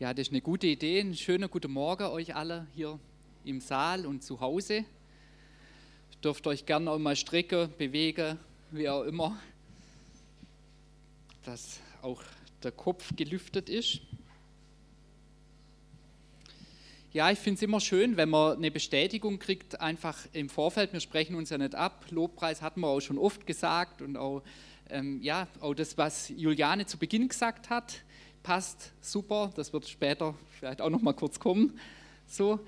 Ja, das ist eine gute Idee. Einen schönen guten Morgen euch alle hier im Saal und zu Hause. Ihr dürft euch gerne auch mal strecken, bewegen, wie auch immer, dass auch der Kopf gelüftet ist. Ja, ich finde es immer schön, wenn man eine Bestätigung kriegt, einfach im Vorfeld. Wir sprechen uns ja nicht ab. Lobpreis hatten wir auch schon oft gesagt und auch, ähm, ja, auch das, was Juliane zu Beginn gesagt hat passt super, das wird später vielleicht auch noch mal kurz kommen. So,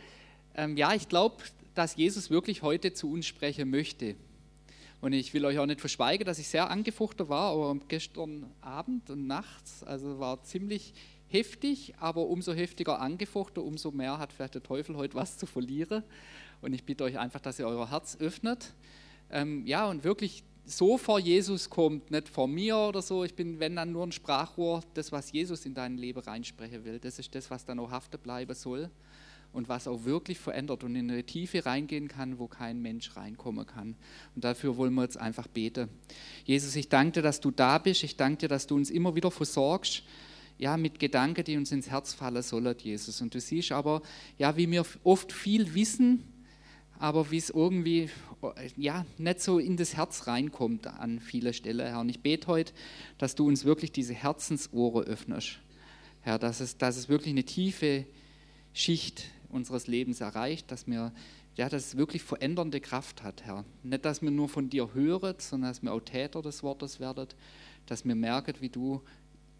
ähm, ja, ich glaube, dass Jesus wirklich heute zu uns sprechen möchte. Und ich will euch auch nicht verschweigen, dass ich sehr angefochten war, aber gestern Abend und nachts, also war ziemlich heftig, aber umso heftiger angefochten, umso mehr hat vielleicht der Teufel heute was zu verlieren. Und ich bitte euch einfach, dass ihr euer Herz öffnet. Ähm, ja, und wirklich so vor Jesus kommt, nicht vor mir oder so. Ich bin, wenn dann nur ein Sprachrohr, das, was Jesus in dein Leben reinsprechen will. Das ist das, was dann auch haften bleiben soll und was auch wirklich verändert und in eine Tiefe reingehen kann, wo kein Mensch reinkommen kann. Und dafür wollen wir jetzt einfach beten. Jesus, ich danke dir, dass du da bist. Ich danke dir, dass du uns immer wieder versorgst. Ja, mit Gedanken, die uns ins Herz fallen sollen, Jesus. Und du siehst aber, ja, wie wir oft viel wissen, aber wie es irgendwie ja, nicht so in das Herz reinkommt an viele Stellen, Herr. Und ich bete heute, dass du uns wirklich diese Herzensohre öffnest, Herr, dass es, dass es wirklich eine tiefe Schicht unseres Lebens erreicht, dass wir ja, dass es wirklich verändernde Kraft hat, Herr. Nicht, dass wir nur von dir hören, sondern dass wir auch Täter des Wortes werden, dass wir merken, wie du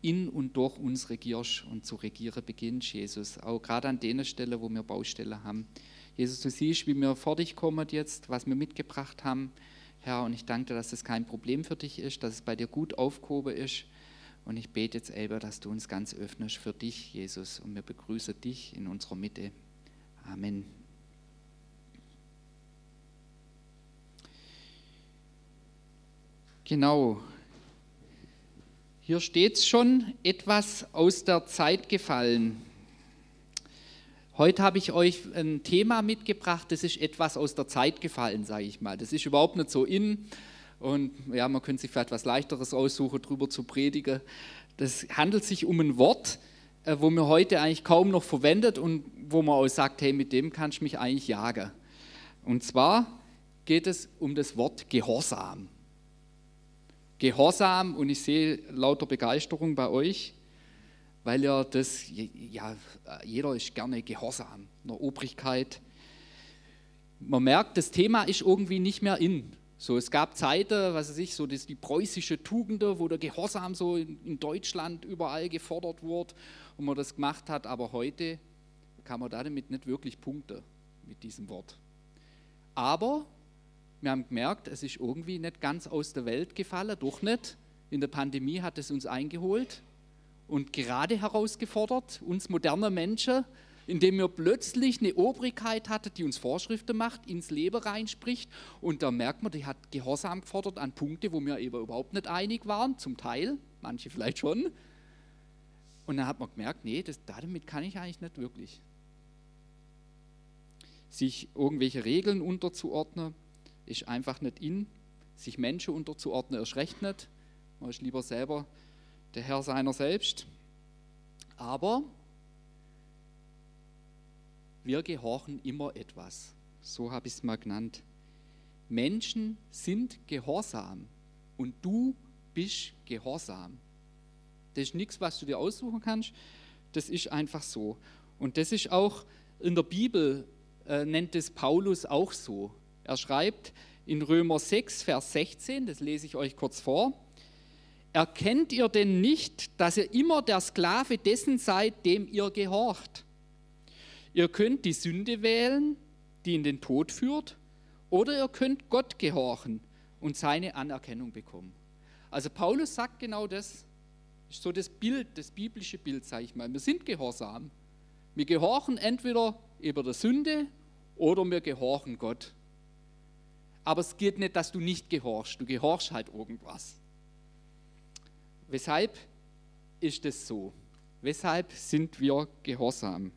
in und durch uns regierst und zu regieren beginnst, Jesus. Auch gerade an den Stellen, wo wir Baustellen haben. Jesus, du siehst, wie wir vor dich kommen jetzt, was wir mitgebracht haben, Herr, und ich danke dir, dass es kein Problem für dich ist, dass es bei dir gut aufgehoben ist. Und ich bete jetzt, Elber, dass du uns ganz öffnest für dich, Jesus, und wir begrüßen dich in unserer Mitte. Amen. Genau. Hier steht es schon, etwas aus der Zeit gefallen. Heute habe ich euch ein Thema mitgebracht, das ist etwas aus der Zeit gefallen, sage ich mal. Das ist überhaupt nicht so in und ja, man könnte sich vielleicht was Leichteres aussuchen, darüber zu predigen. Das handelt sich um ein Wort, äh, wo man heute eigentlich kaum noch verwendet und wo man auch sagt, hey, mit dem kannst du mich eigentlich jagen. Und zwar geht es um das Wort Gehorsam. Gehorsam und ich sehe lauter Begeisterung bei euch weil ja das, ja, jeder ist gerne gehorsam, in der Obrigkeit. Man merkt, das Thema ist irgendwie nicht mehr in. So, es gab Zeiten, was weiß ich, so das, die preußische Tugende, wo der Gehorsam so in, in Deutschland überall gefordert wurde und man das gemacht hat, aber heute kann man damit nicht wirklich punkten mit diesem Wort. Aber wir haben gemerkt, es ist irgendwie nicht ganz aus der Welt gefallen, doch nicht. In der Pandemie hat es uns eingeholt und gerade herausgefordert, uns moderne Menschen, indem wir plötzlich eine Obrigkeit hatten, die uns Vorschriften macht, ins Leben reinspricht. Und da merkt man, die hat Gehorsam gefordert an Punkte, wo wir eben überhaupt nicht einig waren, zum Teil, manche vielleicht schon. Und dann hat man gemerkt, nee, das, damit kann ich eigentlich nicht wirklich. Sich irgendwelche Regeln unterzuordnen, ist einfach nicht in. Sich Menschen unterzuordnen, erst recht nicht. Man ist lieber selber der Herr seiner selbst. Aber wir gehorchen immer etwas. So habe ich es mal genannt. Menschen sind gehorsam und du bist gehorsam. Das ist nichts, was du dir aussuchen kannst. Das ist einfach so. Und das ist auch in der Bibel, äh, nennt es Paulus auch so. Er schreibt in Römer 6, Vers 16, das lese ich euch kurz vor. Erkennt ihr denn nicht, dass ihr immer der Sklave dessen seid, dem ihr gehorcht? Ihr könnt die Sünde wählen, die in den Tod führt, oder ihr könnt Gott gehorchen und seine Anerkennung bekommen. Also Paulus sagt genau das, ist so das Bild, das biblische Bild, sage ich mal. Wir sind gehorsam. Wir gehorchen entweder über der Sünde oder wir gehorchen Gott. Aber es geht nicht, dass du nicht gehorchst, du gehorchst halt irgendwas. Weshalb ist es so? Weshalb sind wir gehorsam?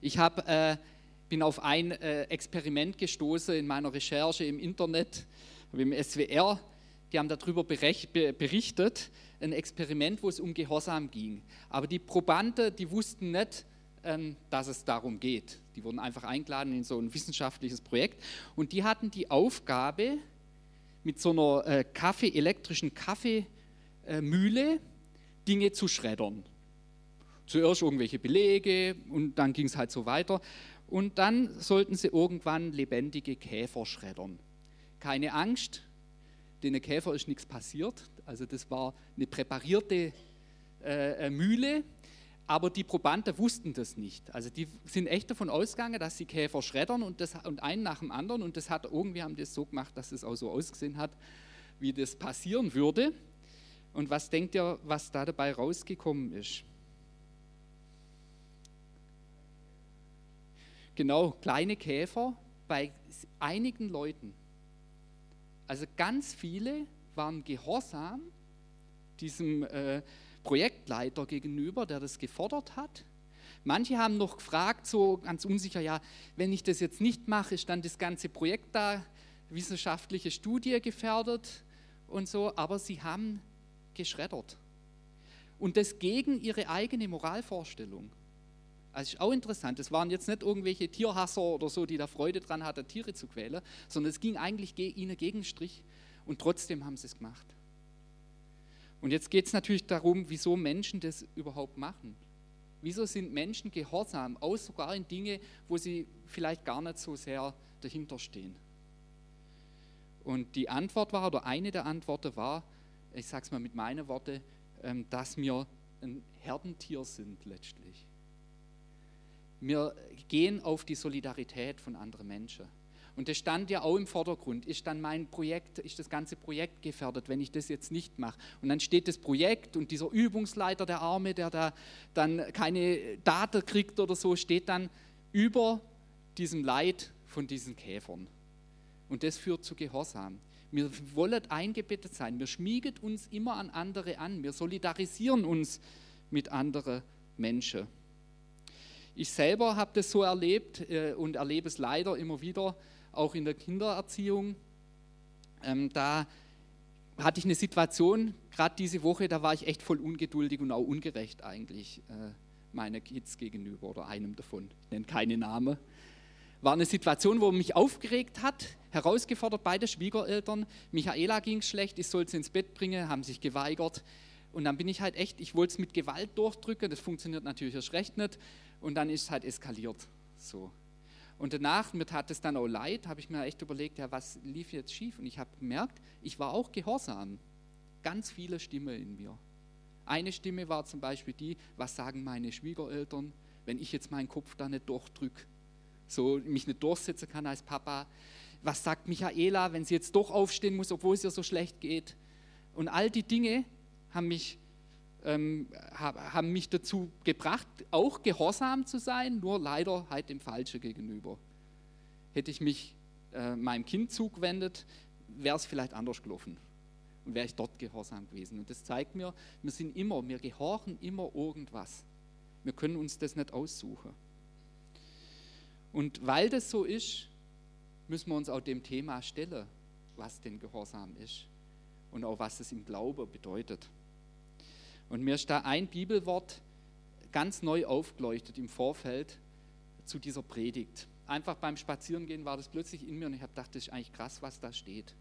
Ich hab, äh, bin auf ein äh, Experiment gestoßen in meiner Recherche im Internet, im SWR. Die haben darüber berichtet, ein Experiment, wo es um Gehorsam ging. Aber die Probanden, die wussten nicht, ähm, dass es darum geht. Die wurden einfach eingeladen in so ein wissenschaftliches Projekt und die hatten die Aufgabe, mit so einer äh, Kaffee, elektrischen Kaffeemühle Dinge zu schreddern. Zuerst irgendwelche Belege und dann ging es halt so weiter. Und dann sollten sie irgendwann lebendige Käfer schreddern. Keine Angst, den Käfer ist nichts passiert. Also das war eine präparierte äh, äh, Mühle, aber die Probanden wussten das nicht. Also die sind echt davon ausgegangen, dass sie Käfer schreddern und, das, und einen nach dem anderen. Und das hat irgendwie haben das so gemacht, dass es auch so ausgesehen hat, wie das passieren würde. Und was denkt ihr, was da dabei rausgekommen ist? Genau, kleine Käfer bei einigen Leuten. Also ganz viele waren gehorsam diesem äh, Projektleiter gegenüber, der das gefordert hat. Manche haben noch gefragt, so ganz unsicher, ja, wenn ich das jetzt nicht mache, ist dann das ganze Projekt da, wissenschaftliche Studie gefährdet und so, aber sie haben geschreddert. Und das gegen ihre eigene Moralvorstellung. Also ist auch interessant, es waren jetzt nicht irgendwelche Tierhasser oder so, die da Freude dran hatten, Tiere zu quälen, sondern es ging eigentlich ihnen gegen Strich und trotzdem haben sie es gemacht. Und jetzt geht es natürlich darum, wieso Menschen das überhaupt machen. Wieso sind Menschen gehorsam, auch sogar in Dinge, wo sie vielleicht gar nicht so sehr dahinter stehen? Und die Antwort war, oder eine der Antworten war, ich sage es mal mit meinen Worten, ähm, dass wir ein Herdentier sind letztlich. Wir gehen auf die Solidarität von anderen Menschen. Und das stand ja auch im Vordergrund. Ist dann mein Projekt, ist das ganze Projekt gefährdet, wenn ich das jetzt nicht mache? Und dann steht das Projekt und dieser Übungsleiter, der Arme, der da dann keine Daten kriegt oder so, steht dann über diesem Leid von diesen Käfern. Und das führt zu Gehorsam. Wir wollen eingebettet sein. Wir schmiegen uns immer an andere an. Wir solidarisieren uns mit anderen Menschen. Ich selber habe das so erlebt äh, und erlebe es leider immer wieder, auch in der Kindererziehung. Ähm, da hatte ich eine Situation, gerade diese Woche, da war ich echt voll ungeduldig und auch ungerecht eigentlich äh, meiner Kids gegenüber oder einem davon. Ich nenne keine Namen. War eine Situation, wo mich aufgeregt hat, herausgefordert, beide Schwiegereltern. Michaela ging schlecht, ich sollte sie ins Bett bringen, haben sich geweigert. Und dann bin ich halt echt, ich wollte es mit Gewalt durchdrücken, das funktioniert natürlich erst recht nicht. Und dann ist es halt eskaliert. So. Und danach, mir tat es dann auch leid, habe ich mir echt überlegt, ja, was lief jetzt schief? Und ich habe gemerkt, ich war auch gehorsam. Ganz viele Stimmen in mir. Eine Stimme war zum Beispiel die, was sagen meine Schwiegereltern, wenn ich jetzt meinen Kopf da nicht durchdrücke, so mich nicht durchsetzen kann als Papa. Was sagt Michaela, wenn sie jetzt doch aufstehen muss, obwohl es ihr so schlecht geht? Und all die Dinge haben mich ähm, haben mich dazu gebracht, auch gehorsam zu sein, nur leider halt dem Falschen gegenüber. Hätte ich mich äh, meinem Kind zugewendet, wäre es vielleicht anders gelaufen und wäre ich dort gehorsam gewesen. Und das zeigt mir, wir sind immer, wir gehorchen immer irgendwas. Wir können uns das nicht aussuchen. Und weil das so ist, müssen wir uns auch dem Thema stellen, was denn Gehorsam ist und auch was es im Glaube bedeutet. Und mir ist da ein Bibelwort ganz neu aufgeleuchtet im Vorfeld zu dieser Predigt. Einfach beim Spazierengehen war das plötzlich in mir und ich habe gedacht, das ist eigentlich krass, was da steht.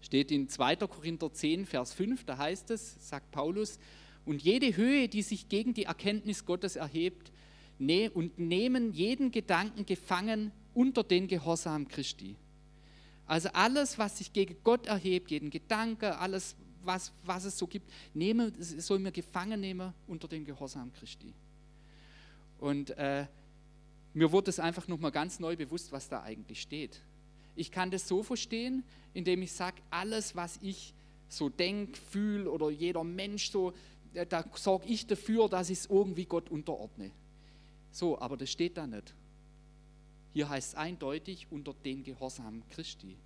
Steht in 2. Korinther 10, Vers 5, da heißt es, sagt Paulus, und jede Höhe, die sich gegen die Erkenntnis Gottes erhebt, ne und nehmen jeden Gedanken gefangen unter den Gehorsam Christi. Also alles, was sich gegen Gott erhebt, jeden Gedanke, alles, was, was es so gibt, nehme, soll mir gefangen nehmen unter den Gehorsam Christi. Und äh, mir wurde es einfach nochmal ganz neu bewusst, was da eigentlich steht. Ich kann das so verstehen, indem ich sage, alles, was ich so denke, fühle oder jeder Mensch so, äh, da sorge ich dafür, dass ich es irgendwie Gott unterordne. So, aber das steht da nicht. Hier heißt es eindeutig unter den Gehorsam Christi.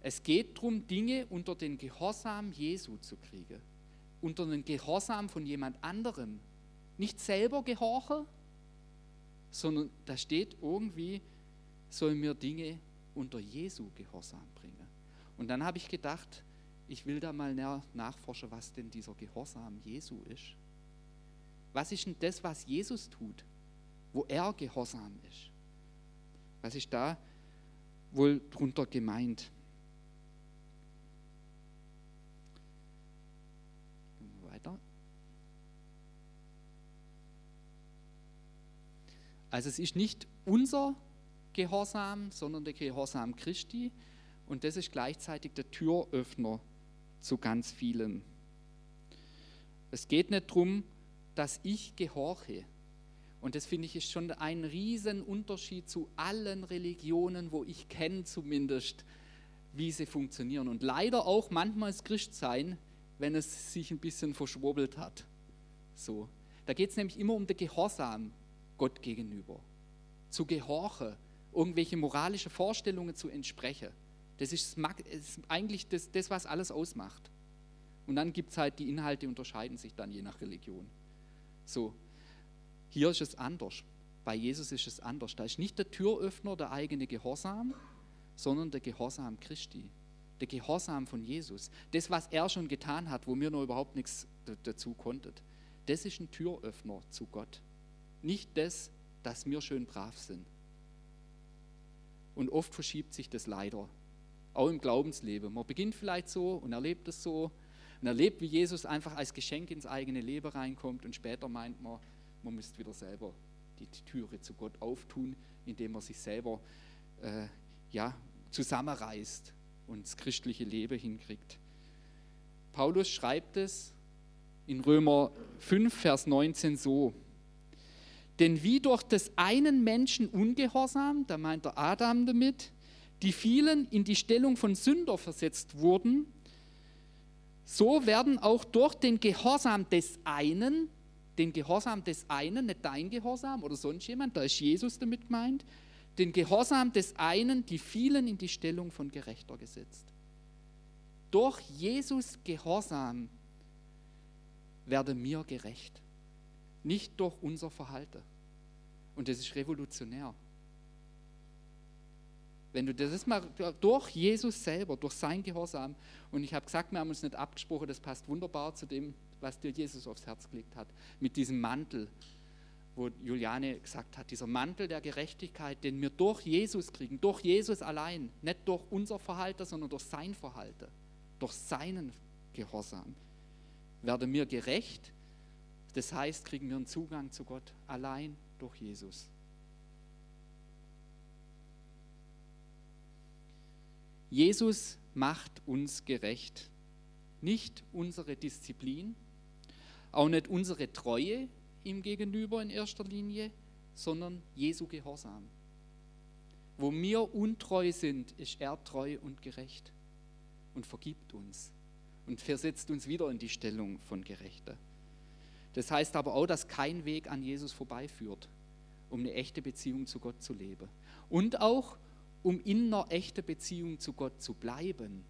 Es geht darum, Dinge unter den Gehorsam Jesu zu kriegen. Unter den Gehorsam von jemand anderem. Nicht selber gehorchen, sondern da steht irgendwie, soll mir Dinge unter Jesu Gehorsam bringen. Und dann habe ich gedacht, ich will da mal nachforschen, was denn dieser Gehorsam Jesu ist. Was ist denn das, was Jesus tut, wo er gehorsam ist? Was ist da wohl drunter gemeint? Weiter. Also es ist nicht unser Gehorsam, sondern der Gehorsam Christi und das ist gleichzeitig der Türöffner zu ganz vielem. Es geht nicht darum, dass ich gehorche. Und das finde ich ist schon ein Riesenunterschied zu allen Religionen, wo ich kenne zumindest, wie sie funktionieren. Und leider auch manchmal das Christsein, wenn es sich ein bisschen verschwurbelt hat. So. Da geht es nämlich immer um den Gehorsam Gott gegenüber. Zu gehorchen, irgendwelche moralische Vorstellungen zu entsprechen. Das ist, eigentlich das, das, was alles ausmacht. Und dann gibt es halt, die Inhalte unterscheiden sich dann je nach Religion. So, hier ist es anders. Bei Jesus ist es anders. Da ist nicht der Türöffner der eigene Gehorsam, sondern der Gehorsam Christi. Der Gehorsam von Jesus. Das, was er schon getan hat, wo mir noch überhaupt nichts dazu konntet. Das ist ein Türöffner zu Gott. Nicht das, dass wir schön brav sind. Und oft verschiebt sich das leider. Auch im Glaubensleben. Man beginnt vielleicht so und erlebt es so und erlebt, wie Jesus einfach als Geschenk ins eigene Leben reinkommt und später meint man, man müsste wieder selber die Türe zu Gott auftun, indem man sich selber äh, ja, zusammenreißt und das christliche Leben hinkriegt. Paulus schreibt es in Römer 5, Vers 19 so. Denn wie durch des einen Menschen Ungehorsam, da meint der Adam damit, die vielen in die Stellung von Sünder versetzt wurden, so werden auch durch den Gehorsam des einen, den Gehorsam des einen, nicht dein Gehorsam oder sonst jemand, da ist Jesus damit gemeint, den Gehorsam des einen, die vielen in die Stellung von Gerechter gesetzt. Durch Jesus Gehorsam werden wir gerecht, nicht durch unser Verhalten. Und das ist revolutionär. Wenn du das mal durch Jesus selber, durch sein Gehorsam, und ich habe gesagt, wir haben uns nicht abgesprochen, das passt wunderbar zu dem, was dir Jesus aufs Herz gelegt hat, mit diesem Mantel, wo Juliane gesagt hat, dieser Mantel der Gerechtigkeit, den wir durch Jesus kriegen, durch Jesus allein, nicht durch unser Verhalten, sondern durch sein Verhalten, durch seinen Gehorsam, werden wir gerecht. Das heißt, kriegen wir einen Zugang zu Gott allein durch Jesus. Jesus macht uns gerecht. Nicht unsere Disziplin, auch nicht unsere Treue ihm gegenüber in erster Linie, sondern Jesu Gehorsam. Wo wir untreu sind, ist er treu und gerecht und vergibt uns und versetzt uns wieder in die Stellung von Gerechter. Das heißt aber auch, dass kein Weg an Jesus vorbeiführt, um eine echte Beziehung zu Gott zu leben. Und auch, um in einer echten Beziehung zu Gott zu bleiben.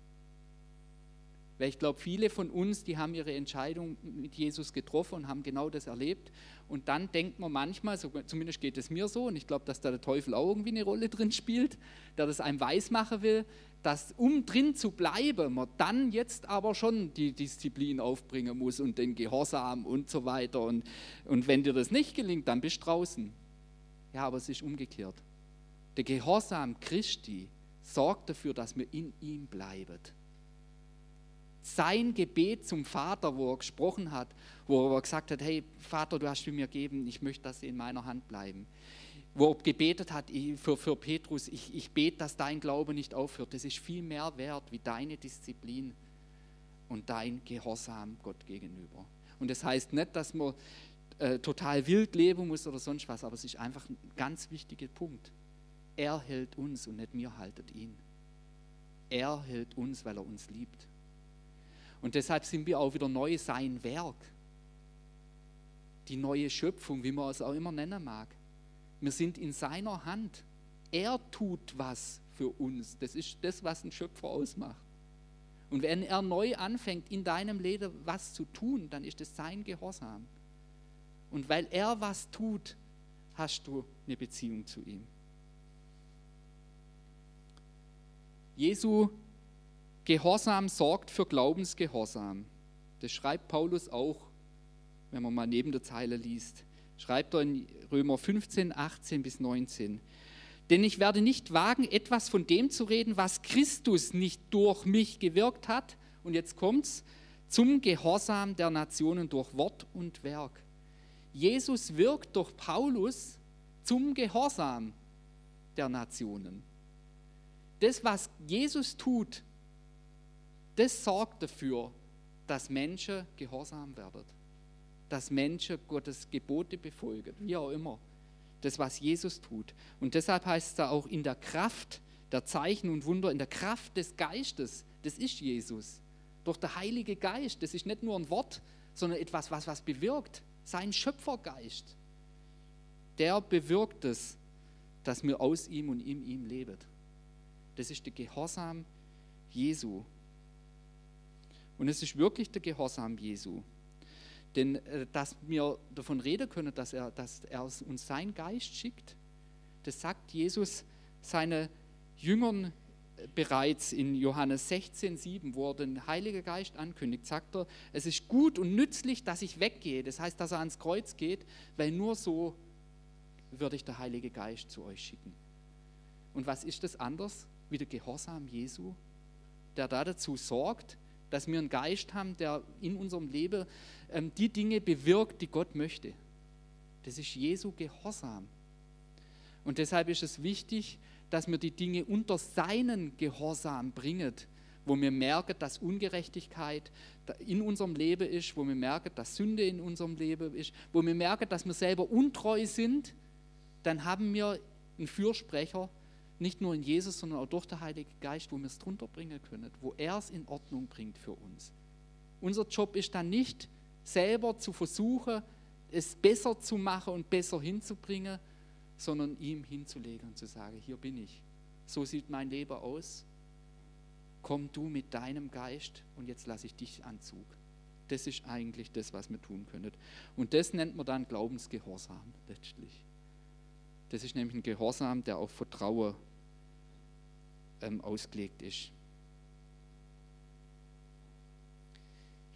Weil ich glaube, viele von uns, die haben ihre Entscheidung mit Jesus getroffen und haben genau das erlebt. Und dann denkt man manchmal, so, zumindest geht es mir so, und ich glaube, dass da der Teufel auch irgendwie eine Rolle drin spielt, der das einem weismachen will, dass um drin zu bleiben, man dann jetzt aber schon die Disziplin aufbringen muss und den Gehorsam und so weiter. Und, und wenn dir das nicht gelingt, dann bist du draußen. Ja, aber es ist umgekehrt. Der Gehorsam Christi sorgt dafür, dass wir in ihm bleiben. Sein Gebet zum Vater, wo er gesprochen hat, wo er gesagt hat, hey Vater, du hast mir gegeben, ich möchte, dass sie in meiner Hand bleiben. Wo er gebetet hat für, für Petrus, ich, ich bete, dass dein Glaube nicht aufhört. Das ist viel mehr wert wie deine Disziplin und dein Gehorsam Gott gegenüber. Und das heißt nicht, dass man äh, total wild leben muss oder sonst was, aber es ist einfach ein ganz wichtiger Punkt. Er hält uns und nicht wir haltet ihn. Er hält uns, weil er uns liebt. Und deshalb sind wir auch wieder neu sein Werk. Die neue Schöpfung, wie man es auch immer nennen mag. Wir sind in seiner Hand. Er tut was für uns. Das ist das, was ein Schöpfer ausmacht. Und wenn er neu anfängt, in deinem Leben was zu tun, dann ist es sein Gehorsam. Und weil er was tut, hast du eine Beziehung zu ihm. Jesu Gehorsam sorgt für Glaubensgehorsam. Das schreibt Paulus auch, wenn man mal neben der Zeile liest. Schreibt er in Römer 15, 18 bis 19. Denn ich werde nicht wagen, etwas von dem zu reden, was Christus nicht durch mich gewirkt hat. Und jetzt kommt's zum Gehorsam der Nationen durch Wort und Werk. Jesus wirkt durch Paulus zum Gehorsam der Nationen. Das, was Jesus tut, das sorgt dafür, dass Menschen gehorsam werden, dass Menschen Gottes Gebote befolgen, wie auch immer. Das, was Jesus tut. Und deshalb heißt es da auch in der Kraft der Zeichen und Wunder, in der Kraft des Geistes, das ist Jesus. Durch der Heilige Geist, das ist nicht nur ein Wort, sondern etwas, was was bewirkt. Sein Schöpfergeist, der bewirkt es, dass wir aus ihm und in ihm leben. Das ist der Gehorsam Jesu. Und es ist wirklich der Gehorsam Jesu. Denn äh, dass wir davon reden können, dass er, dass er uns seinen Geist schickt, das sagt Jesus seine Jüngern äh, bereits in Johannes 16, 7, wo er den Heiligen Geist ankündigt, sagt er, es ist gut und nützlich, dass ich weggehe. Das heißt, dass er ans Kreuz geht, weil nur so würde ich der Heilige Geist zu euch schicken. Und was ist das anders wie der Gehorsam Jesu, der da dazu sorgt, dass wir einen Geist haben, der in unserem Leben ähm, die Dinge bewirkt, die Gott möchte. Das ist Jesu Gehorsam. Und deshalb ist es wichtig, dass wir die Dinge unter seinen Gehorsam bringen, wo wir merken, dass Ungerechtigkeit in unserem Leben ist, wo wir merken, dass Sünde in unserem Leben ist, wo wir merken, dass wir selber untreu sind, dann haben wir einen Fürsprecher, nicht nur in Jesus, sondern auch durch den Heiligen Geist, wo wir es drunter bringen können, wo er es in Ordnung bringt für uns. Unser Job ist dann nicht, selber zu versuchen, es besser zu machen und besser hinzubringen, sondern ihm hinzulegen und zu sagen, hier bin ich. So sieht mein Leben aus. Komm du mit deinem Geist und jetzt lasse ich dich an Zug. Das ist eigentlich das, was wir tun können. Und das nennt man dann Glaubensgehorsam letztlich. Das ist nämlich ein Gehorsam, der auf Vertrauen ähm, ausgelegt ist.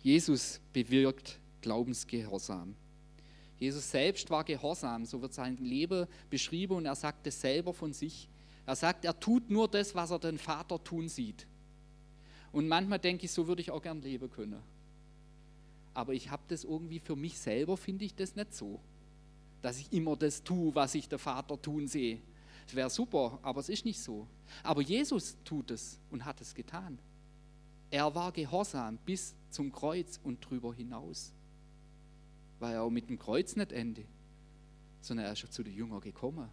Jesus bewirkt Glaubensgehorsam. Jesus selbst war gehorsam, so wird sein Leben beschrieben und er sagt es selber von sich. Er sagt, er tut nur das, was er den Vater tun sieht. Und manchmal denke ich, so würde ich auch gern leben können. Aber ich habe das irgendwie für mich selber, finde ich das nicht so, dass ich immer das tue, was ich der Vater tun sehe. Wäre super, aber es ist nicht so. Aber Jesus tut es und hat es getan. Er war gehorsam bis zum Kreuz und drüber hinaus. Weil er auch mit dem Kreuz nicht ende, sondern er ist zu den Jüngern gekommen.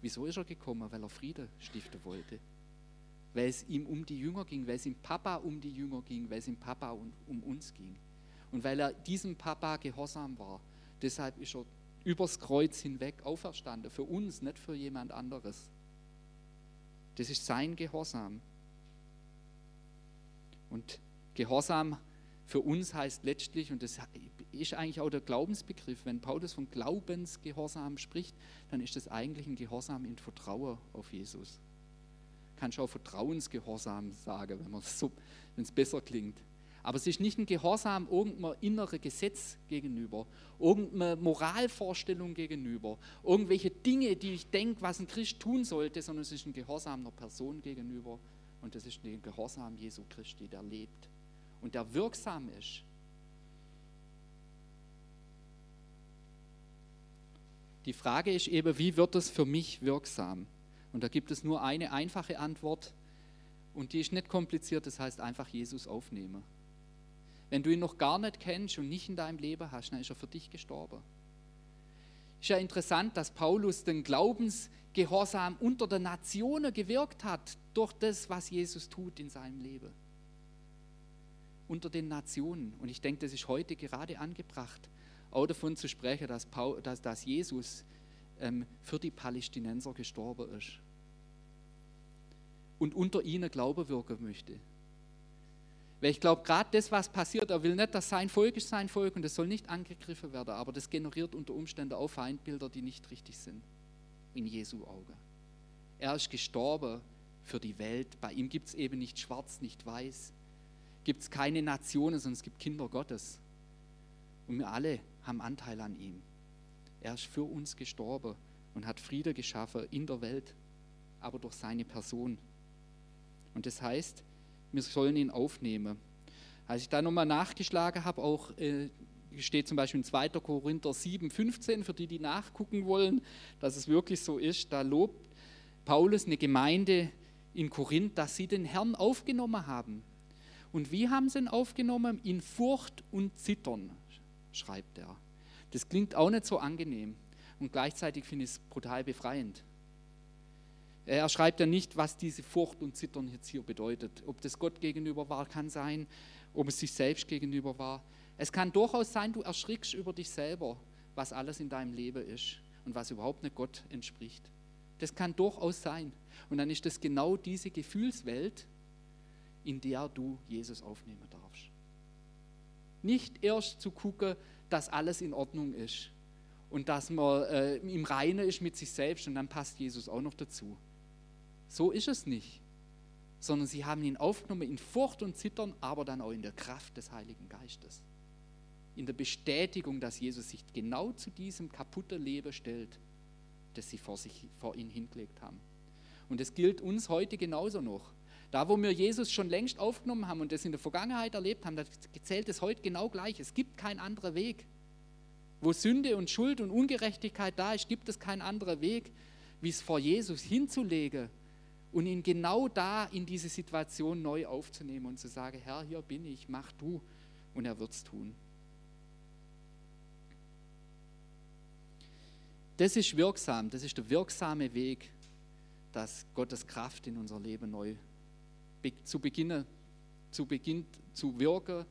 Wieso ist er gekommen? Weil er Frieden stiften wollte. Weil es ihm um die Jünger ging, weil es ihm Papa um die Jünger ging, weil es ihm Papa um uns ging. Und weil er diesem Papa gehorsam war, deshalb ist er übers Kreuz hinweg auferstanden. Für uns, nicht für jemand anderes. Das ist sein Gehorsam. Und Gehorsam für uns heißt letztlich, und das ist eigentlich auch der Glaubensbegriff, wenn Paulus von Glaubensgehorsam spricht, dann ist das eigentlich ein Gehorsam in Vertrauen auf Jesus. Kannst du auch Vertrauensgehorsam sagen, wenn es besser klingt. Aber es ist nicht ein Gehorsam irgendeinem inneren Gesetz gegenüber, irgendeiner Moralvorstellung gegenüber, irgendwelche Dinge, die ich denke, was ein Christ tun sollte, sondern es ist ein Gehorsam einer Person gegenüber. Und das ist ein Gehorsam Jesu Christi, der lebt und der wirksam ist. Die Frage ist eben, wie wird es für mich wirksam? Und da gibt es nur eine einfache Antwort und die ist nicht kompliziert, das heißt einfach Jesus aufnehmen. Wenn du ihn noch gar nicht kennst und nicht in deinem Leben hast, dann ist er für dich gestorben. Ist ja interessant, dass Paulus den Glaubensgehorsam unter den Nationen gewirkt hat durch das, was Jesus tut in seinem Leben. Unter den Nationen. Und ich denke, das ist heute gerade angebracht, auch davon zu sprechen, dass, Paul, dass, dass Jesus ähm, für die Palästinenser gestorben ist. Und unter ihnen Glaube wirken möchte. Weil ich glaube, gerade das, was passiert, er will nicht, dass sein Volk ist sein Volk und es soll nicht angegriffen werden, aber das generiert unter Umständen auch Feindbilder, die nicht richtig sind in Jesu Auge. Er ist gestorben für die Welt. Bei ihm gibt es eben nicht schwarz, nicht weiß. Gibt es keine Nationen, sondern es gibt Kinder Gottes. Und wir alle haben Anteil an ihm. Er ist für uns gestorben und hat Friede geschaffen in der Welt, aber durch seine Person. Und das heißt, wir sollen ihn aufnehmen. Als ich da nochmal nachgeschlagen habe, auch äh, steht zum Beispiel in 2. Korinther 7, 15, für die, die nachgucken wollen, dass es wirklich so ist, da lobt Paulus eine Gemeinde in Korinth, dass sie den Herrn aufgenommen haben. Und wie haben sie ihn aufgenommen? In Furcht und Zittern, schreibt er. Das klingt auch nicht so angenehm und gleichzeitig finde ich es brutal befreiend. Er schreibt ja nicht, was diese Furcht und Zittern jetzt hier bedeutet. Ob das Gott gegenüber war, kann sein, ob es sich selbst gegenüber war. Es kann durchaus sein, du erschrickst über dich selber, was alles in deinem Leben ist und was überhaupt nicht Gott entspricht. Das kann durchaus sein. Und dann ist das genau diese Gefühlswelt, in der du Jesus aufnehmen darfst. Nicht erst zu gucken, dass alles in Ordnung ist und dass man äh, im Reinen ist mit sich selbst und dann passt Jesus auch noch dazu. So ist es nicht, sondern sie haben ihn aufgenommen in Furcht und Zittern, aber dann auch in der Kraft des Heiligen Geistes. In der Bestätigung, dass Jesus sich genau zu diesem kaputten Leben stellt, das sie vor, sich, vor ihn hingelegt haben. Und es gilt uns heute genauso noch. Da, wo wir Jesus schon längst aufgenommen haben und das in der Vergangenheit erlebt haben, da zählt es heute genau gleich. Es gibt keinen anderen Weg. Wo Sünde und Schuld und Ungerechtigkeit da ist, gibt es keinen anderen Weg, wie es vor Jesus hinzulegen und ihn genau da in diese Situation neu aufzunehmen und zu sagen, Herr, hier bin ich, mach du und er wird es tun. Das ist wirksam, das ist der wirksame Weg, dass Gottes Kraft in unser Leben neu zu beginnen, zu beginnt zu wirken,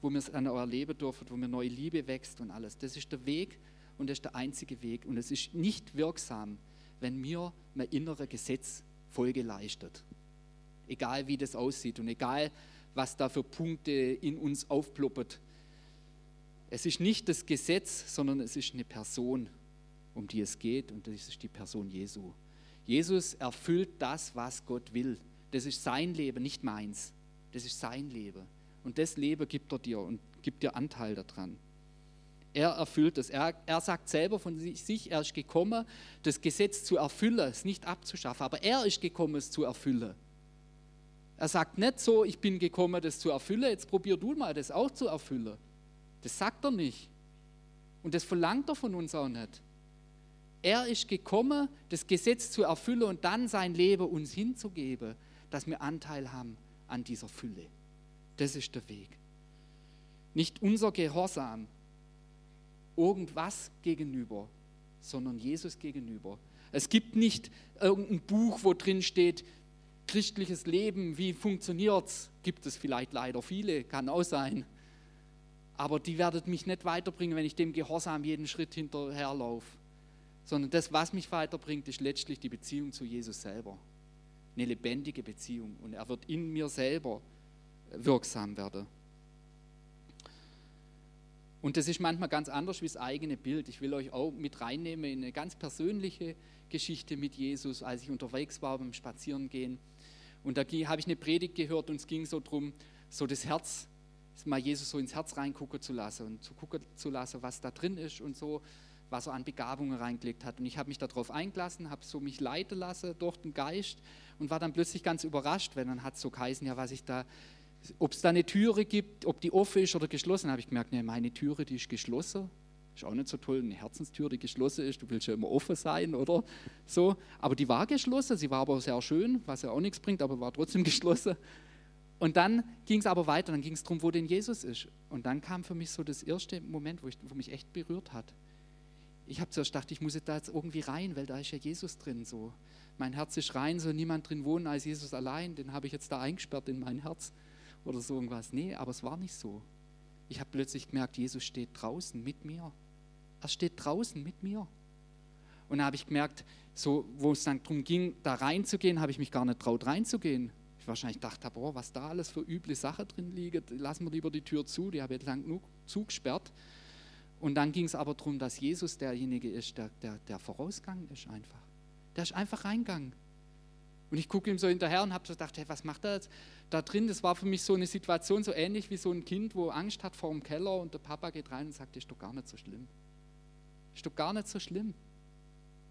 wo wir es dann auch erleben dürfen, wo mir neue Liebe wächst und alles. Das ist der Weg und das ist der einzige Weg. Und es ist nicht wirksam, wenn mir mein innerer Gesetz Folge leistet. Egal wie das aussieht und egal was da für Punkte in uns aufploppet. Es ist nicht das Gesetz, sondern es ist eine Person, um die es geht und das ist die Person Jesu. Jesus erfüllt das, was Gott will. Das ist sein Leben, nicht meins. Das ist sein Leben. Und das Leben gibt er dir und gibt dir Anteil daran. Er erfüllt es. Er, er sagt selber von sich, er ist gekommen, das Gesetz zu erfüllen, es nicht abzuschaffen. Aber er ist gekommen, es zu erfüllen. Er sagt nicht so, ich bin gekommen, das zu erfüllen, jetzt probier du mal, das auch zu erfüllen. Das sagt er nicht. Und das verlangt er von uns auch nicht. Er ist gekommen, das Gesetz zu erfüllen und dann sein Leben uns hinzugeben, dass wir Anteil haben an dieser Fülle. Das ist der Weg. Nicht unser Gehorsam irgendwas gegenüber, sondern Jesus gegenüber. Es gibt nicht irgendein Buch, wo drin steht, christliches Leben, wie funktioniert es? Gibt es vielleicht leider viele, kann auch sein. Aber die werden mich nicht weiterbringen, wenn ich dem Gehorsam jeden Schritt hinterherlaufe sondern das, was mich weiterbringt, ist letztlich die Beziehung zu Jesus selber. Eine lebendige Beziehung und er wird in mir selber wirksam werden. Und das ist manchmal ganz anders wie das eigene Bild. Ich will euch auch mit reinnehmen in eine ganz persönliche Geschichte mit Jesus, als ich unterwegs war beim Spazierengehen. Und da habe ich eine Predigt gehört und es ging so darum, so das Herz, mal Jesus so ins Herz reingucken zu lassen und zu gucken zu lassen, was da drin ist und so was er an Begabungen reingelegt hat. Und ich habe mich darauf eingelassen, habe so mich leiten lassen durch den Geist und war dann plötzlich ganz überrascht, weil dann hat es so geheißen, ja, was ich da, ob es da eine Türe gibt, ob die offen ist oder geschlossen, habe ich gemerkt, nee, meine Türe, die ist geschlossen. Ist auch nicht so toll, eine Herzenstür, die geschlossen ist, du willst ja immer offen sein oder so. Aber die war geschlossen, sie war aber sehr schön, was ja auch nichts bringt, aber war trotzdem geschlossen. Und dann ging es aber weiter, dann ging es darum, wo denn Jesus ist. Und dann kam für mich so das erste Moment, wo, ich, wo mich echt berührt hat ich habe zuerst gedacht, ich muss da jetzt irgendwie rein, weil da ist ja Jesus drin. So. Mein Herz ist rein, soll niemand drin wohnen als Jesus allein. Den habe ich jetzt da eingesperrt in mein Herz oder so irgendwas. Nee, aber es war nicht so. Ich habe plötzlich gemerkt, Jesus steht draußen mit mir. Er steht draußen mit mir. Und da habe ich gemerkt, so, wo es dann darum ging, da reinzugehen, habe ich mich gar nicht traut, reinzugehen. Ich wahrscheinlich dachte, boah, was da alles für üble Sachen drin liegt, lassen wir lieber die Tür zu, die habe ich lang genug zugesperrt. Und dann ging es aber darum, dass Jesus derjenige ist, der, der, der vorausgegangen ist einfach. Der ist einfach reingegangen. Und ich gucke ihm so hinterher und habe so gedacht, hey, was macht er jetzt da drin? Das war für mich so eine Situation so ähnlich wie so ein Kind, wo Angst hat vor dem Keller und der Papa geht rein und sagt, ist doch gar nicht so schlimm. Ist doch gar nicht so schlimm.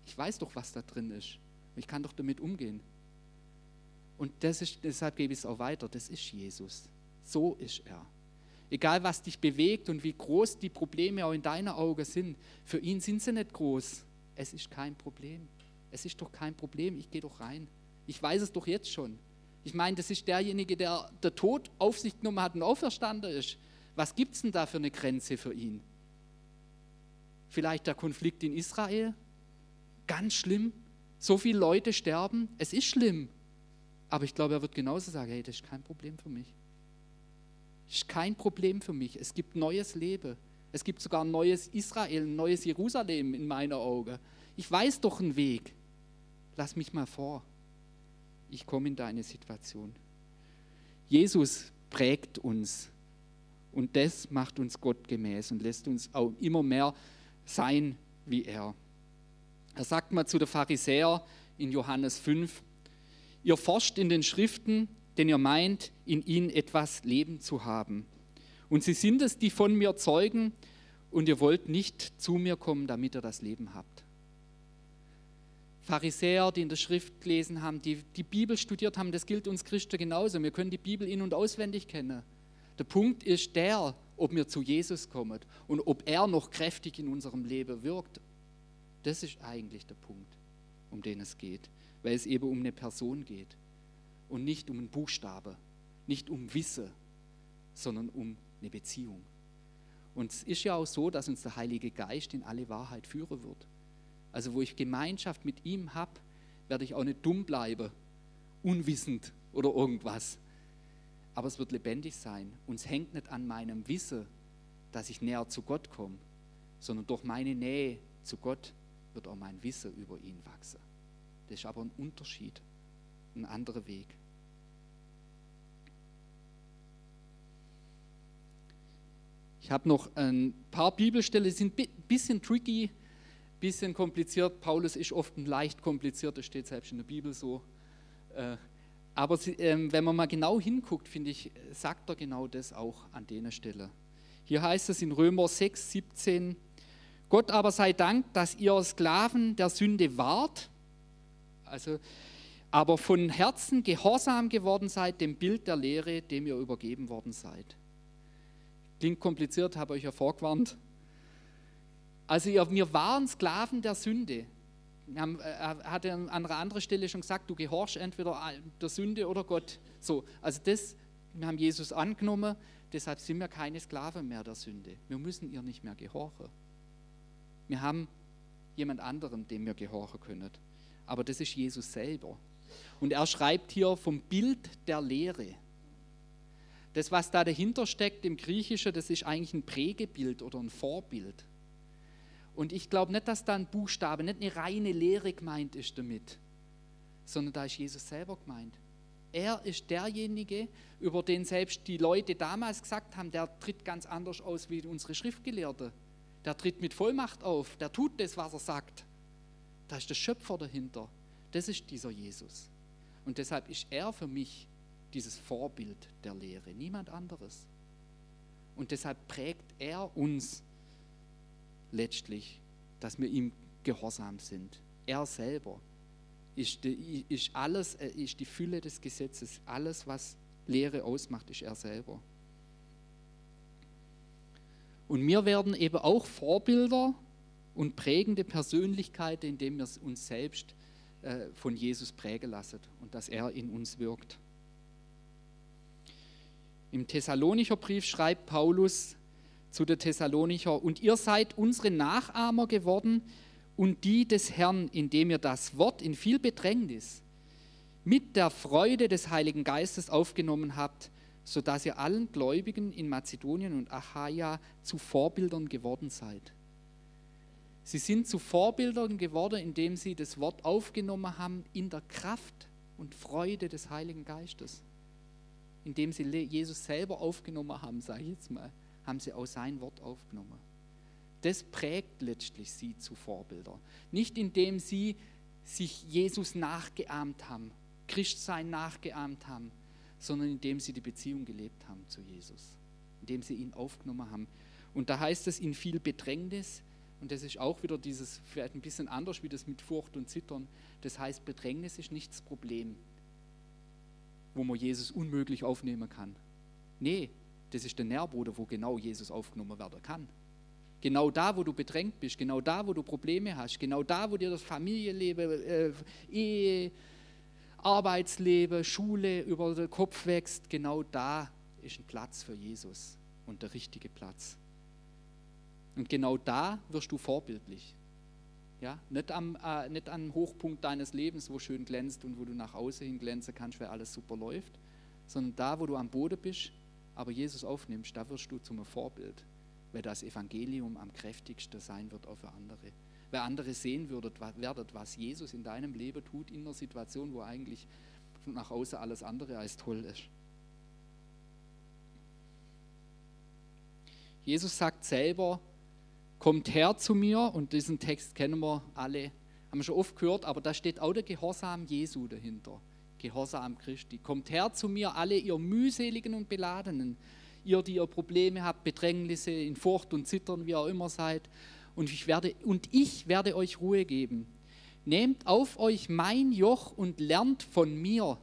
Ich weiß doch, was da drin ist. Ich kann doch damit umgehen. Und das ist, deshalb gebe ich es auch weiter. Das ist Jesus. So ist er. Egal, was dich bewegt und wie groß die Probleme auch in deiner Augen sind, für ihn sind sie nicht groß. Es ist kein Problem. Es ist doch kein Problem. Ich gehe doch rein. Ich weiß es doch jetzt schon. Ich meine, das ist derjenige, der der Tod auf sich genommen hat und auferstanden ist. Was gibt es denn da für eine Grenze für ihn? Vielleicht der Konflikt in Israel? Ganz schlimm. So viele Leute sterben. Es ist schlimm. Aber ich glaube, er wird genauso sagen, hey, das ist kein Problem für mich. Das ist kein Problem für mich. Es gibt neues Leben. Es gibt sogar ein neues Israel, ein neues Jerusalem in meiner Augen. Ich weiß doch einen Weg. Lass mich mal vor. Ich komme in deine Situation. Jesus prägt uns und das macht uns gottgemäß und lässt uns auch immer mehr sein wie er. Er sagt mal zu der Pharisäer in Johannes 5, ihr forscht in den Schriften, denn ihr meint, in ihnen etwas Leben zu haben. Und sie sind es, die von mir zeugen, und ihr wollt nicht zu mir kommen, damit ihr das Leben habt. Pharisäer, die in der Schrift gelesen haben, die die Bibel studiert haben, das gilt uns Christen genauso. Wir können die Bibel in- und auswendig kennen. Der Punkt ist der, ob wir zu Jesus kommen und ob er noch kräftig in unserem Leben wirkt. Das ist eigentlich der Punkt, um den es geht, weil es eben um eine Person geht und nicht um einen Buchstabe, nicht um Wissen, sondern um eine Beziehung. Und es ist ja auch so, dass uns der Heilige Geist in alle Wahrheit führen wird. Also wo ich Gemeinschaft mit ihm habe, werde ich auch nicht dumm bleiben, unwissend oder irgendwas. Aber es wird lebendig sein. Und es hängt nicht an meinem Wissen, dass ich näher zu Gott komme, sondern durch meine Nähe zu Gott wird auch mein Wissen über ihn wachsen. Das ist aber ein Unterschied, ein anderer Weg. Ich habe noch ein paar Bibelstellen, die sind ein bisschen tricky, bisschen kompliziert. Paulus ist oft ein leicht kompliziert, das steht selbst in der Bibel so. Äh, aber ähm, wenn man mal genau hinguckt, finde ich, sagt er genau das auch an der Stelle. Hier heißt es in Römer 6, 17, Gott aber sei Dank, dass ihr Sklaven der Sünde wart, also, aber von Herzen gehorsam geworden seid dem Bild der Lehre, dem ihr übergeben worden seid. Klingt kompliziert, habe euch ja vorgewarnt. Also wir waren Sklaven der Sünde. Er äh, hat an einer anderen Stelle schon gesagt, du gehorchst entweder der Sünde oder Gott. So, also das, wir haben Jesus angenommen, deshalb sind wir keine Sklaven mehr der Sünde. Wir müssen ihr nicht mehr gehorchen. Wir haben jemand anderen, dem wir gehorchen können. Aber das ist Jesus selber. Und er schreibt hier vom Bild der Lehre. Das, was da dahinter steckt im Griechischen, das ist eigentlich ein Prägebild oder ein Vorbild. Und ich glaube nicht, dass da ein Buchstabe, nicht eine reine Lehre gemeint ist damit, sondern da ist Jesus selber gemeint. Er ist derjenige, über den selbst die Leute damals gesagt haben, der tritt ganz anders aus wie unsere Schriftgelehrte. Der tritt mit Vollmacht auf, der tut das, was er sagt. Da ist der Schöpfer dahinter. Das ist dieser Jesus. Und deshalb ist er für mich dieses Vorbild der Lehre, niemand anderes. Und deshalb prägt er uns letztlich, dass wir ihm gehorsam sind. Er selber ist, die, ist alles, ist die Fülle des Gesetzes. Alles, was Lehre ausmacht, ist er selber. Und wir werden eben auch Vorbilder und prägende Persönlichkeiten, indem wir uns selbst äh, von Jesus prägen lassen und dass er in uns wirkt. Im Thessalonicher Brief schreibt Paulus zu der Thessalonicher, und ihr seid unsere Nachahmer geworden und die des Herrn, indem ihr das Wort in viel Bedrängnis mit der Freude des Heiligen Geistes aufgenommen habt, sodass ihr allen Gläubigen in Mazedonien und Achaia zu Vorbildern geworden seid. Sie sind zu Vorbildern geworden, indem sie das Wort aufgenommen haben in der Kraft und Freude des Heiligen Geistes indem sie Jesus selber aufgenommen haben, sage ich jetzt mal, haben sie auch sein Wort aufgenommen. Das prägt letztlich sie zu Vorbildern. Nicht indem sie sich Jesus nachgeahmt haben Christsein nachgeahmt haben, sondern indem sie die Beziehung gelebt haben zu Jesus, indem sie ihn aufgenommen haben. Und da heißt es in viel Bedrängnis, und das ist auch wieder dieses, vielleicht ein bisschen anders wie das mit Furcht und Zittern. Das heißt, Bedrängnis ist nicht das Problem, wo man Jesus unmöglich aufnehmen kann. Nee, das ist der Nährboden, wo genau Jesus aufgenommen werden kann. Genau da, wo du bedrängt bist, genau da, wo du Probleme hast, genau da, wo dir das Familienleben, äh, Ehe, Arbeitsleben, Schule über den Kopf wächst, genau da ist ein Platz für Jesus und der richtige Platz. Und genau da wirst du vorbildlich. Ja, nicht, am, äh, nicht am Hochpunkt deines Lebens, wo schön glänzt und wo du nach außen hin glänzen kannst, weil alles super läuft, sondern da, wo du am Boden bist, aber Jesus aufnimmst, da wirst du zum Vorbild, weil das Evangelium am kräftigsten sein wird auch für andere. Weil andere sehen würdet, werdet, was Jesus in deinem Leben tut, in einer Situation, wo eigentlich nach außen alles andere als toll ist. Jesus sagt selber, kommt her zu mir, und diesen Text kennen wir alle, haben wir schon oft gehört, aber da steht auch der Gehorsam Jesu dahinter. Gehorsam Christi. Kommt her zu mir, alle ihr mühseligen und beladenen, ihr, die ihr Probleme habt, Bedrängnisse, in Furcht und Zittern, wie auch immer seid, und ich werde, und ich werde euch Ruhe geben. Nehmt auf euch mein Joch und lernt von mir,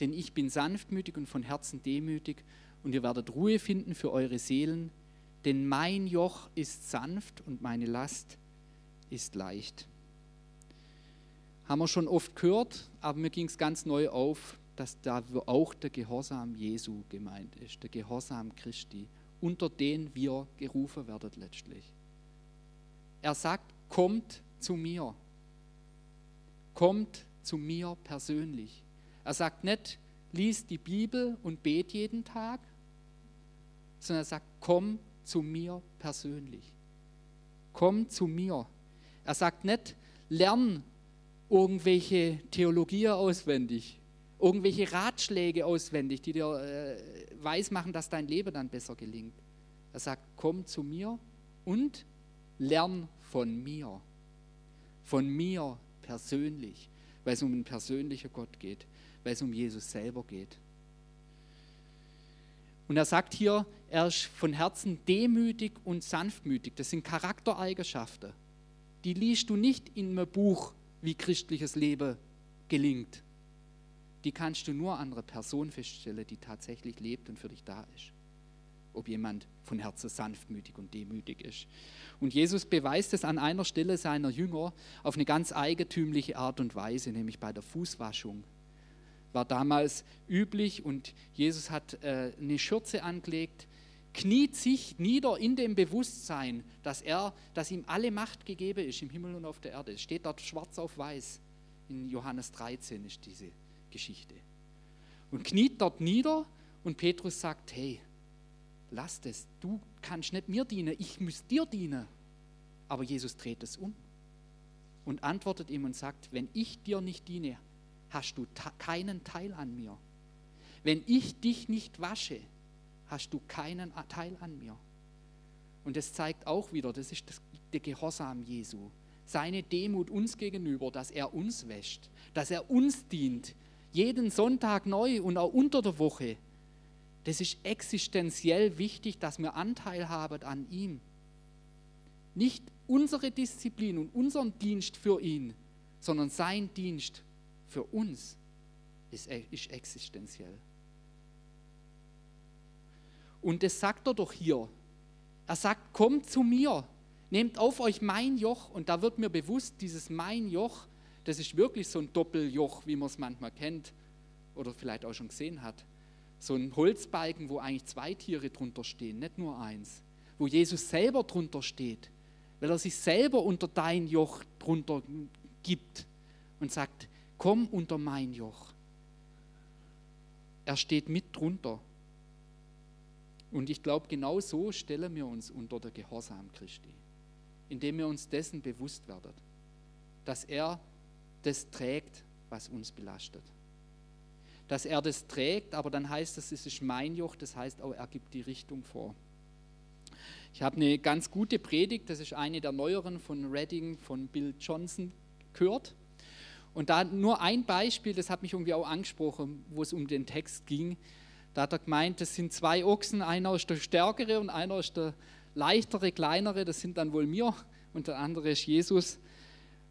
denn ich bin sanftmütig und von Herzen demütig, und ihr werdet Ruhe finden für eure Seelen, denn mein Joch ist sanft und meine Last ist leicht. Haben wir schon oft gehört, aber mir ging es ganz neu auf, dass da auch der Gehorsam Jesu gemeint ist, der Gehorsam Christi, unter den wir gerufen werden letztlich. Er sagt, kommt zu mir. Kommt zu mir persönlich. Er sagt nicht, lies die Bibel und bet jeden Tag, sondern er sagt, komm zu mir persönlich. Komm zu mir. Er sagt nicht, lern irgendwelche Theologie auswendig, irgendwelche Ratschläge auswendig, die dir äh, weismachen, dass dein Leben dann besser gelingt. Er sagt, komm zu mir und lern von mir. Von mir persönlich, weil es um einen persönlichen Gott geht, weil es um Jesus selber geht. Und er sagt hier, er ist von Herzen demütig und sanftmütig. Das sind Charaktereigenschaften. Die liest du nicht in einem Buch, wie christliches Leben gelingt. Die kannst du nur an einer Person feststellen, die tatsächlich lebt und für dich da ist. Ob jemand von Herzen sanftmütig und demütig ist. Und Jesus beweist es an einer Stelle seiner Jünger auf eine ganz eigentümliche Art und Weise, nämlich bei der Fußwaschung war damals üblich und Jesus hat äh, eine Schürze angelegt, kniet sich nieder in dem Bewusstsein, dass, er, dass ihm alle Macht gegeben ist im Himmel und auf der Erde. Es steht dort schwarz auf weiß. In Johannes 13 ist diese Geschichte. Und kniet dort nieder und Petrus sagt, hey, lass das, du kannst nicht mir dienen, ich muss dir dienen. Aber Jesus dreht es um und antwortet ihm und sagt, wenn ich dir nicht diene, hast du keinen Teil an mir. Wenn ich dich nicht wasche, hast du keinen Teil an mir. Und das zeigt auch wieder, das ist das, der Gehorsam Jesu. Seine Demut uns gegenüber, dass er uns wäscht, dass er uns dient, jeden Sonntag neu und auch unter der Woche. Das ist existenziell wichtig, dass wir Anteil haben an ihm. Nicht unsere Disziplin und unseren Dienst für ihn, sondern sein Dienst für uns ist, ist existenziell. Und das sagt er doch hier. Er sagt, kommt zu mir, nehmt auf euch mein Joch. Und da wird mir bewusst, dieses mein Joch, das ist wirklich so ein Doppeljoch, wie man es manchmal kennt oder vielleicht auch schon gesehen hat. So ein Holzbalken, wo eigentlich zwei Tiere drunter stehen, nicht nur eins. Wo Jesus selber drunter steht, weil er sich selber unter dein Joch drunter gibt und sagt, komm unter mein Joch. Er steht mit drunter. Und ich glaube, genau so stellen wir uns unter der Gehorsam Christi, indem wir uns dessen bewusst werden, dass er das trägt, was uns belastet. Dass er das trägt, aber dann heißt es, es ist mein Joch, das heißt auch, er gibt die Richtung vor. Ich habe eine ganz gute Predigt, das ist eine der neueren von Reading von Bill Johnson gehört. Und da nur ein Beispiel, das hat mich irgendwie auch angesprochen, wo es um den Text ging. Da hat er gemeint, das sind zwei Ochsen, einer ist der stärkere und einer ist der leichtere, kleinere, das sind dann wohl mir und der andere ist Jesus.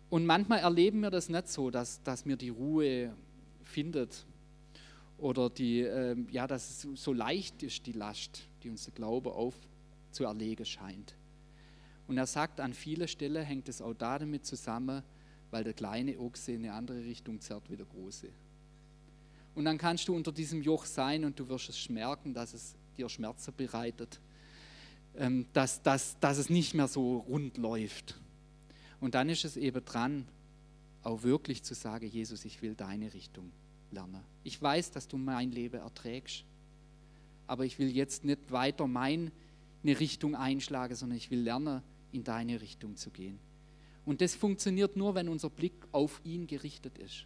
Und manchmal erleben wir das nicht so, dass, dass mir die Ruhe findet oder die, äh, ja, dass es so leicht ist, die Last, die uns der Glaube aufzuerlegen scheint. Und er sagt, an vielen Stellen hängt es auch damit zusammen, weil der kleine Ochse in eine andere Richtung zerrt wie der große. Und dann kannst du unter diesem Joch sein und du wirst es merken, dass es dir Schmerzen bereitet, ähm, dass, dass, dass es nicht mehr so rund läuft. Und dann ist es eben dran, auch wirklich zu sagen, Jesus, ich will deine Richtung lernen. Ich weiß, dass du mein Leben erträgst, aber ich will jetzt nicht weiter meine Richtung einschlagen, sondern ich will lernen, in deine Richtung zu gehen. Und das funktioniert nur, wenn unser Blick auf ihn gerichtet ist.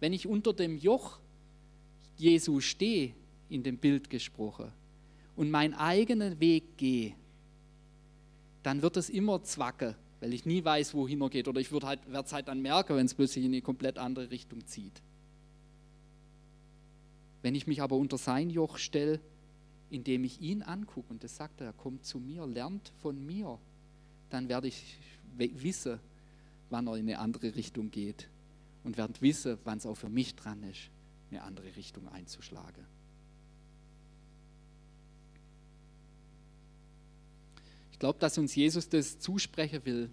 Wenn ich unter dem Joch Jesu stehe, in dem Bild gesprochen, und meinen eigenen Weg gehe, dann wird es immer zwacken, weil ich nie weiß, wohin er geht. Oder ich halt, werde es halt dann merken, wenn es plötzlich in eine komplett andere Richtung zieht. Wenn ich mich aber unter sein Joch stelle, indem ich ihn angucke, und das sagt er, er kommt zu mir, lernt von mir, dann werde ich wissen, wann er in eine andere Richtung geht und werde wissen, wann es auch für mich dran ist, eine andere Richtung einzuschlagen. Ich glaube, dass uns Jesus das zusprechen will.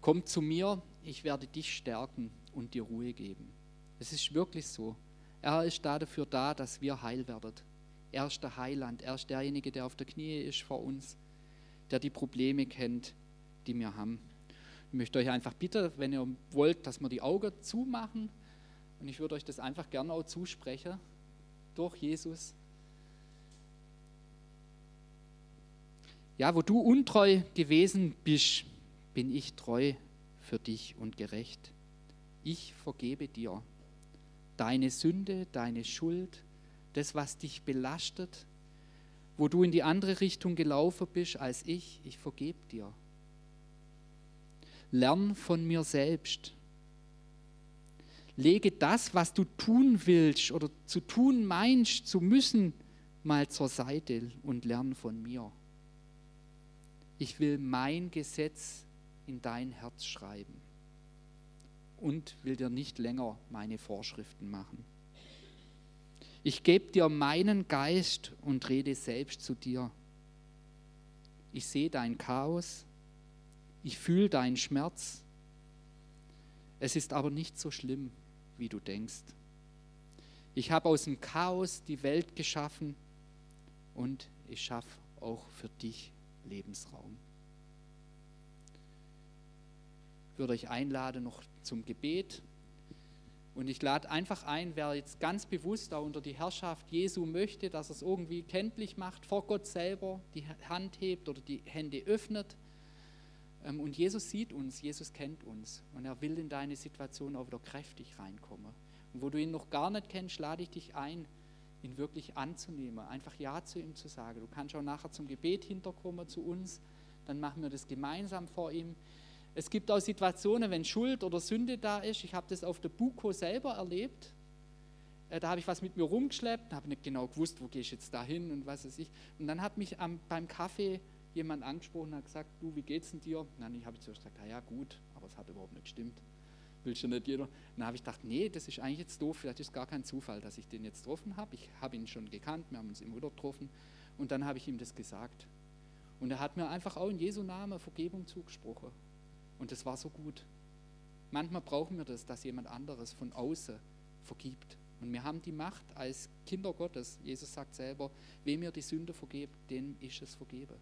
Komm zu mir, ich werde dich stärken und dir Ruhe geben. Es ist wirklich so. Er ist da dafür da, dass wir heil werden. Er ist der Heiland. Er ist derjenige, der auf der Knie ist vor uns, der die Probleme kennt, die wir haben. Ich möchte euch einfach bitten, wenn ihr wollt, dass wir die Augen zumachen. Und ich würde euch das einfach gerne auch zusprechen durch Jesus. Ja, wo du untreu gewesen bist, bin ich treu für dich und gerecht. Ich vergebe dir deine Sünde, deine Schuld, das, was dich belastet, wo du in die andere Richtung gelaufen bist als ich, ich vergebe dir. Lern von mir selbst. Lege das, was du tun willst oder zu tun meinst, zu müssen, mal zur Seite und lern von mir. Ich will mein Gesetz in dein Herz schreiben und will dir nicht länger meine Vorschriften machen. Ich gebe dir meinen Geist und rede selbst zu dir. Ich sehe dein Chaos, ich fühle deinen Schmerz. Es ist aber nicht so schlimm, wie du denkst. Ich habe aus dem Chaos die Welt geschaffen und ich schaffe auch für dich Lebensraum. Ich würde euch einladen noch zum Gebet. Und ich lade einfach ein, wer jetzt ganz bewusst da unter die Herrschaft Jesu möchte, dass er es irgendwie kenntlich macht, vor Gott selber die Hand hebt oder die Hände öffnet und Jesus sieht uns, Jesus kennt uns und er will in deine Situation auch wieder kräftig reinkommen. Und wo du ihn noch gar nicht kennst, lade ich dich ein, ihn wirklich anzunehmen, einfach Ja zu ihm zu sagen. Du kannst auch nachher zum Gebet hinterkommen zu uns, dann machen wir das gemeinsam vor ihm. Es gibt auch Situationen, wenn Schuld oder Sünde da ist. Ich habe das auf der Buko selber erlebt. Äh, da habe ich was mit mir rumgeschleppt, habe nicht genau gewusst, wo gehe ich jetzt da hin und was weiß ich. Und dann hat mich am, beim Kaffee jemand angesprochen und hat gesagt, du, wie geht's denn dir? Und dann habe ich zuerst gesagt, ja gut, aber es hat überhaupt nicht gestimmt. Willst du nicht jeder? Und dann habe ich gedacht, nee, das ist eigentlich jetzt doof, vielleicht ist gar kein Zufall, dass ich den jetzt getroffen habe. Ich habe ihn schon gekannt, wir haben uns immer wieder getroffen. Und dann habe ich ihm das gesagt. Und er hat mir einfach auch in Jesu Namen Vergebung zugesprochen. Und das war so gut. Manchmal brauchen wir das, dass jemand anderes von außen vergibt. Und wir haben die Macht als Kinder Gottes. Jesus sagt selber, wem ihr die Sünde vergebt, dem ist es vergeben.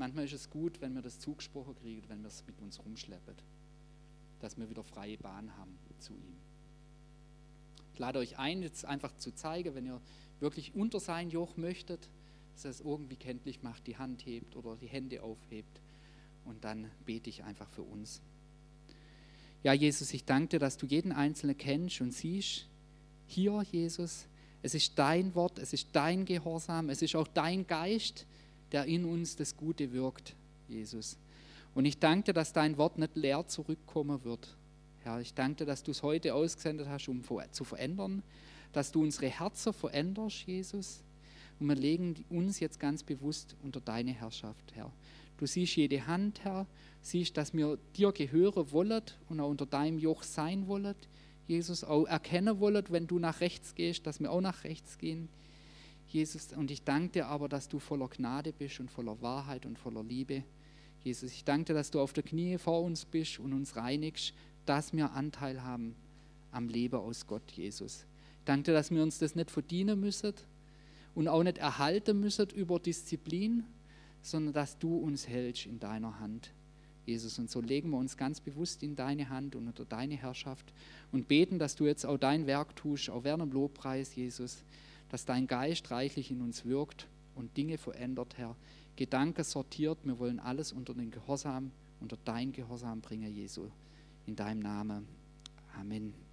Manchmal ist es gut, wenn wir das zugesprochen kriegen, wenn wir es mit uns rumschleppen, dass wir wieder freie Bahn haben zu ihm. Ich lade euch ein, jetzt einfach zu zeigen, wenn ihr wirklich unter sein Joch möchtet, dass er es irgendwie kenntlich macht, die Hand hebt oder die Hände aufhebt. Und dann bete ich einfach für uns. Ja, Jesus, ich danke dir, dass du jeden Einzelnen kennst und siehst. Hier, Jesus, es ist dein Wort, es ist dein Gehorsam, es ist auch dein Geist, der in uns das Gute wirkt, Jesus. Und ich danke dir, dass dein Wort nicht leer zurückkommen wird, Herr. Ich danke dir, dass du es heute ausgesendet hast, um zu verändern, dass du unsere Herzen veränderst, Jesus. Und wir legen uns jetzt ganz bewusst unter deine Herrschaft, Herr. Du siehst jede Hand, Herr, siehst, dass wir dir gehören wollen und auch unter deinem Joch sein wollen. Jesus, auch erkennen wollen, wenn du nach rechts gehst, dass wir auch nach rechts gehen. Jesus, und ich danke dir aber, dass du voller Gnade bist und voller Wahrheit und voller Liebe. Jesus, ich danke dir, dass du auf der Knie vor uns bist und uns reinigst, dass wir Anteil haben am Leben aus Gott, Jesus. Ich danke dir, dass wir uns das nicht verdienen müssen und auch nicht erhalten müssen über Disziplin, sondern dass du uns hältst in deiner Hand. Jesus, und so legen wir uns ganz bewusst in deine Hand und unter deine Herrschaft und beten, dass du jetzt auch dein Werk tust, auch während dem Lobpreis, Jesus dass dein Geist reichlich in uns wirkt und Dinge verändert, Herr. Gedanken sortiert, wir wollen alles unter den Gehorsam, unter dein Gehorsam bringen, Jesu. In deinem Namen. Amen.